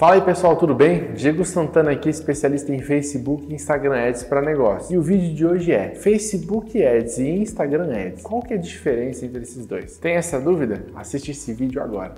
Fala aí pessoal, tudo bem? Diego Santana aqui, especialista em Facebook e Instagram Ads para negócio. E o vídeo de hoje é Facebook Ads e Instagram Ads. Qual que é a diferença entre esses dois? Tem essa dúvida? Assiste esse vídeo agora.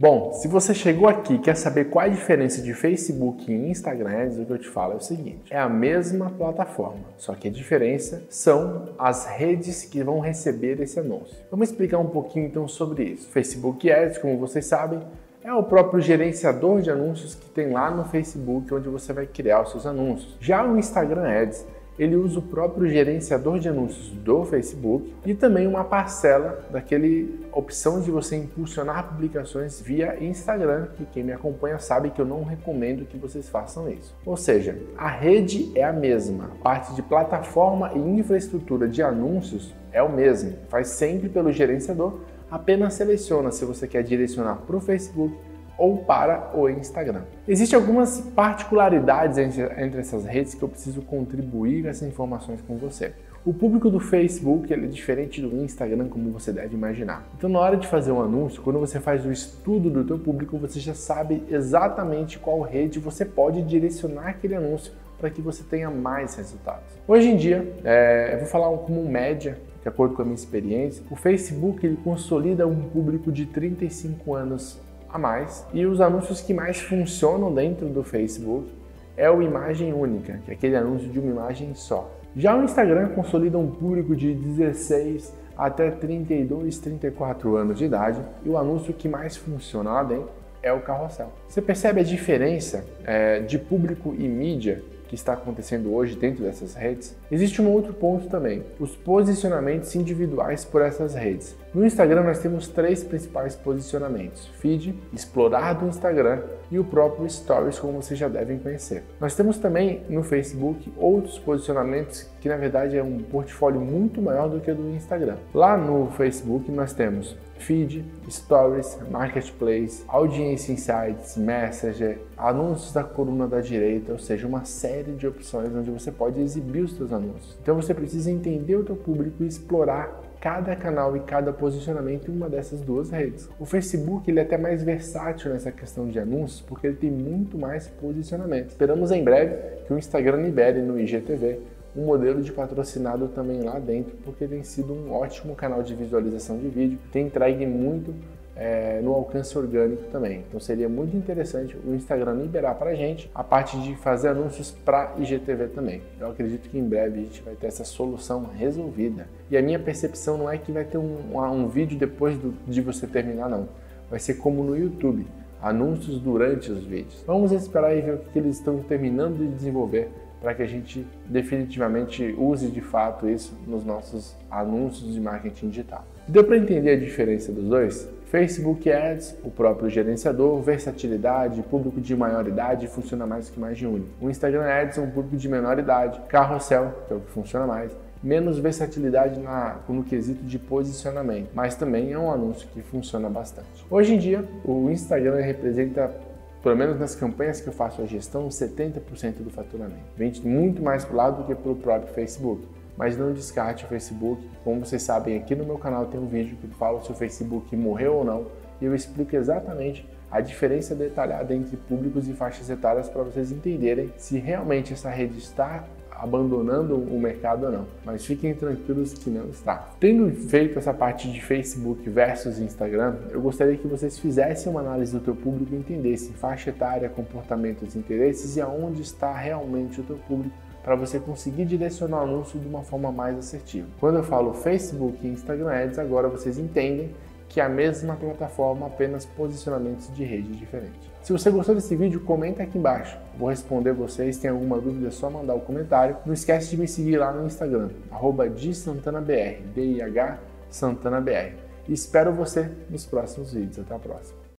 Bom, se você chegou aqui e quer saber qual é a diferença de Facebook e Instagram Ads, o que eu te falo é o seguinte: é a mesma plataforma, só que a diferença são as redes que vão receber esse anúncio. Vamos explicar um pouquinho então sobre isso. Facebook Ads, como vocês sabem, é o próprio gerenciador de anúncios que tem lá no Facebook, onde você vai criar os seus anúncios. Já o Instagram Ads ele usa o próprio gerenciador de anúncios do Facebook e também uma parcela daquele opção de você impulsionar publicações via Instagram, que quem me acompanha sabe que eu não recomendo que vocês façam isso. Ou seja, a rede é a mesma, a parte de plataforma e infraestrutura de anúncios é o mesmo, faz sempre pelo gerenciador, apenas seleciona se você quer direcionar para o Facebook ou para o Instagram. Existem algumas particularidades entre, essas redes que eu preciso contribuir essas informações com você. O público do Facebook é diferente do Instagram, como você deve imaginar. Então, na hora de fazer um anúncio, quando você faz o estudo do teu público, você já sabe exatamente qual rede você pode direcionar aquele anúncio para que você tenha mais resultados. Hoje em dia, é, eu vou falar como média, de acordo com a minha experiência, o Facebook ele consolida um público de 35 anos a mais. E os anúncios que mais funcionam dentro do Facebook é o imagem única, que é aquele anúncio de uma imagem só. Já o Instagram consolida um público de 16 até 32, 34 anos de idade e o anúncio que mais funciona lá dentro é o carrossel. Você percebe a diferença é, de público e mídia que está acontecendo hoje dentro dessas redes, existe um outro ponto também: os posicionamentos individuais por essas redes. No Instagram nós temos três principais posicionamentos: feed, explorar do Instagram e o próprio Stories, como vocês já devem conhecer. Nós temos também no Facebook outros posicionamentos que na verdade é um portfólio muito maior do que o do Instagram. Lá no Facebook nós temos feed, stories, marketplace, audiência insights, messenger, anúncios da coluna da direita, ou seja, uma série de opções onde você pode exibir os seus anúncios. Então você precisa entender o teu público e explorar cada canal e cada posicionamento em uma dessas duas redes. O Facebook ele é até mais versátil nessa questão de anúncios porque ele tem muito mais posicionamento. Esperamos em breve que o Instagram libere no IGTV um modelo de patrocinado também lá dentro, porque tem sido um ótimo canal de visualização de vídeo, tem entregue muito é, no alcance orgânico também. Então seria muito interessante o Instagram liberar para a gente a parte de fazer anúncios para IGTV também. Eu acredito que em breve a gente vai ter essa solução resolvida. E a minha percepção não é que vai ter um, um vídeo depois do, de você terminar, não. Vai ser como no YouTube, anúncios durante os vídeos. Vamos esperar e ver o que eles estão terminando de desenvolver para que a gente definitivamente use de fato isso nos nossos anúncios de marketing digital. Deu para entender a diferença dos dois? Facebook Ads, o próprio gerenciador, versatilidade, público de maior idade funciona mais que mais de um. O Instagram Ads é um público de menor idade, carrossel, que é o que funciona mais, menos versatilidade na, no quesito de posicionamento, mas também é um anúncio que funciona bastante. Hoje em dia, o Instagram representa pelo menos nas campanhas que eu faço a gestão, 70% do faturamento. Vende muito mais para o lado do que pelo próprio Facebook. Mas não descarte o Facebook. Como vocês sabem, aqui no meu canal tem um vídeo que fala se o Facebook morreu ou não. E eu explico exatamente a diferença detalhada entre públicos e faixas etárias para vocês entenderem se realmente essa rede está abandonando o mercado ou não. Mas fiquem tranquilos que não está. Tendo feito essa parte de Facebook versus Instagram, eu gostaria que vocês fizessem uma análise do teu público e entendessem faixa etária, comportamentos, interesses e aonde está realmente o teu público para você conseguir direcionar o anúncio de uma forma mais assertiva. Quando eu falo Facebook e Instagram Ads, agora vocês entendem que é a mesma plataforma, apenas posicionamentos de rede diferentes. Se você gostou desse vídeo, comenta aqui embaixo. Vou responder vocês. Tem alguma dúvida, é só mandar o um comentário. Não esquece de me seguir lá no Instagram, arroba D-I-H SantanaBR. E espero você nos próximos vídeos. Até a próxima.